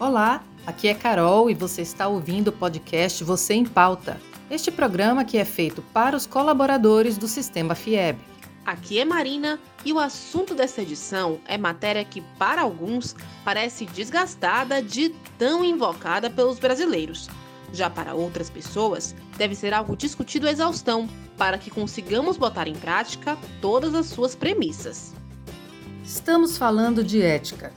Olá, aqui é Carol e você está ouvindo o podcast Você em Pauta. Este programa que é feito para os colaboradores do Sistema FIEB. Aqui é Marina e o assunto dessa edição é matéria que, para alguns, parece desgastada de tão invocada pelos brasileiros. Já para outras pessoas, deve ser algo discutido à exaustão para que consigamos botar em prática todas as suas premissas. Estamos falando de ética,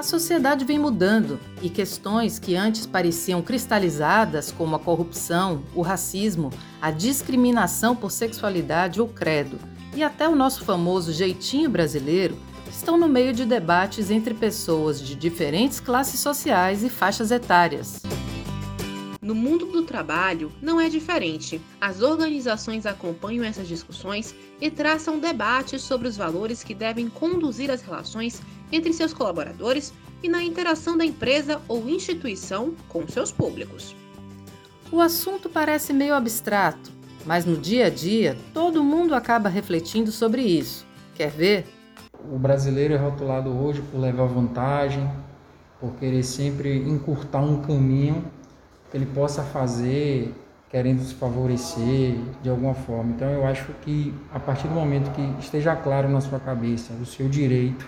a sociedade vem mudando e questões que antes pareciam cristalizadas, como a corrupção, o racismo, a discriminação por sexualidade ou credo, e até o nosso famoso jeitinho brasileiro, estão no meio de debates entre pessoas de diferentes classes sociais e faixas etárias. No mundo do trabalho, não é diferente. As organizações acompanham essas discussões e traçam debates sobre os valores que devem conduzir as relações entre seus colaboradores e na interação da empresa ou instituição com seus públicos. O assunto parece meio abstrato, mas no dia a dia todo mundo acaba refletindo sobre isso. Quer ver? O brasileiro é rotulado hoje por levar vantagem, por querer sempre encurtar um caminho que ele possa fazer querendo se favorecer de alguma forma. Então eu acho que a partir do momento que esteja claro na sua cabeça o seu direito,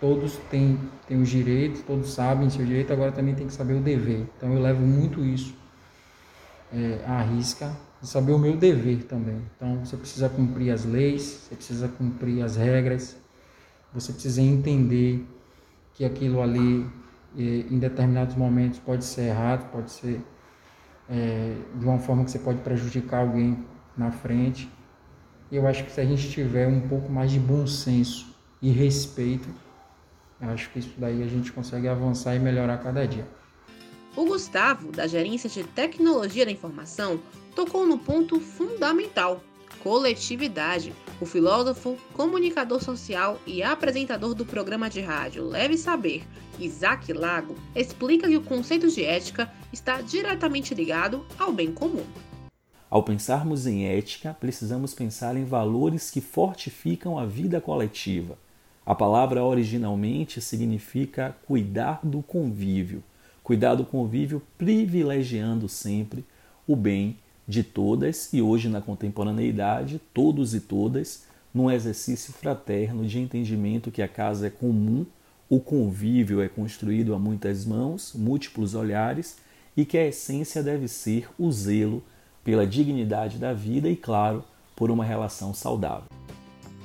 todos têm, têm os direitos, todos sabem seu direito, agora também tem que saber o dever. Então eu levo muito isso é, à risca, e saber o meu dever também. Então você precisa cumprir as leis, você precisa cumprir as regras, você precisa entender que aquilo ali em determinados momentos pode ser errado, pode ser é, de uma forma que você pode prejudicar alguém na frente. E eu acho que se a gente tiver um pouco mais de bom senso e respeito, eu acho que isso daí a gente consegue avançar e melhorar cada dia. O Gustavo, da Gerência de Tecnologia da Informação, tocou no ponto fundamental: coletividade. O filósofo, comunicador social e apresentador do programa de rádio Leve Saber, Isaac Lago, explica que o conceito de ética está diretamente ligado ao bem comum. Ao pensarmos em ética, precisamos pensar em valores que fortificam a vida coletiva. A palavra originalmente significa cuidar do convívio, cuidar do convívio privilegiando sempre o bem de todas e hoje na contemporaneidade, todos e todas, num exercício fraterno de entendimento que a casa é comum, o convívio é construído a muitas mãos, múltiplos olhares e que a essência deve ser o zelo pela dignidade da vida e, claro, por uma relação saudável.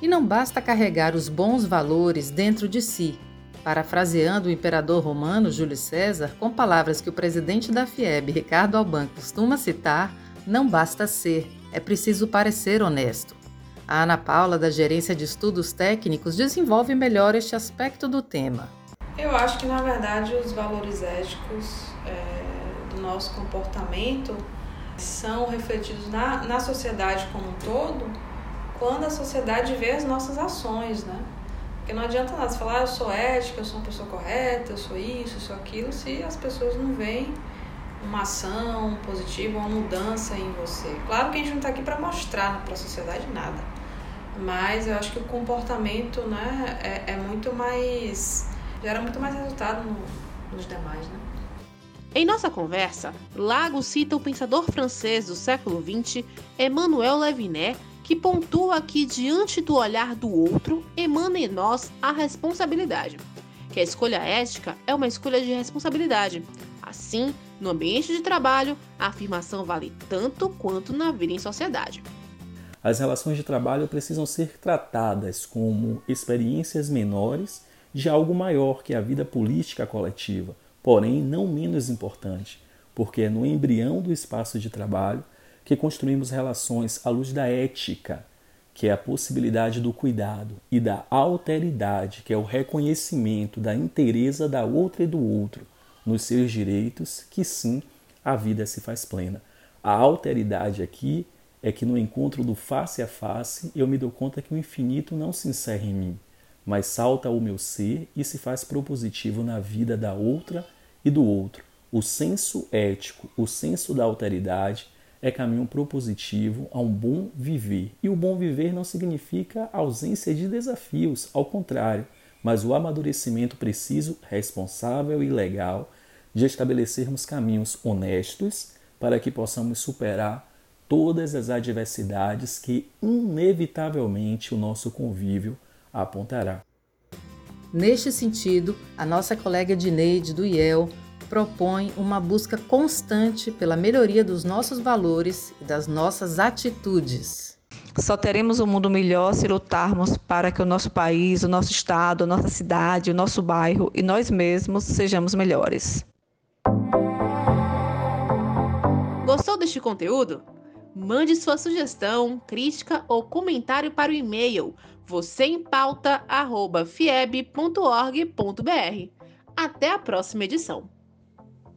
E não basta carregar os bons valores dentro de si. Parafraseando o imperador romano Júlio César, com palavras que o presidente da FIEB, Ricardo Alban, costuma citar, não basta ser, é preciso parecer honesto. A Ana Paula, da Gerência de Estudos Técnicos, desenvolve melhor este aspecto do tema. Eu acho que, na verdade, os valores éticos é, do nosso comportamento são refletidos na, na sociedade como um todo quando a sociedade vê as nossas ações, né? Porque não adianta nada você falar, ah, eu sou ética, eu sou uma pessoa correta, eu sou isso, eu sou aquilo, se as pessoas não veem uma ação positiva, uma mudança em você. Claro que a gente não está aqui para mostrar para a sociedade nada, mas eu acho que o comportamento né, é, é muito mais. gera muito mais resultado no, nos demais. Né? Em nossa conversa, Lago cita o pensador francês do século XX, Emmanuel Levinet, que pontua que, diante do olhar do outro, emana em nós a responsabilidade. Que a escolha ética é uma escolha de responsabilidade. Assim, no ambiente de trabalho, a afirmação vale tanto quanto na vida em sociedade. As relações de trabalho precisam ser tratadas como experiências menores de algo maior que a vida política coletiva, porém não menos importante, porque é no embrião do espaço de trabalho que construímos relações à luz da ética, que é a possibilidade do cuidado, e da alteridade, que é o reconhecimento da inteireza da outra e do outro, nos seus direitos, que sim, a vida se faz plena. A alteridade aqui é que no encontro do face a face eu me dou conta que o infinito não se encerra em mim, mas salta ao meu ser e se faz propositivo na vida da outra e do outro. O senso ético, o senso da alteridade é caminho propositivo a um bom viver. E o bom viver não significa ausência de desafios, ao contrário, mas o amadurecimento preciso, responsável e legal de estabelecermos caminhos honestos para que possamos superar todas as adversidades que inevitavelmente o nosso convívio apontará. Neste sentido, a nossa colega Dineide do IEL propõe uma busca constante pela melhoria dos nossos valores e das nossas atitudes. Só teremos um mundo melhor se lutarmos para que o nosso país, o nosso estado, a nossa cidade, o nosso bairro e nós mesmos sejamos melhores. Gostou deste conteúdo? Mande sua sugestão, crítica ou comentário para o e-mail vocêempauta@fieb.org.br. Até a próxima edição.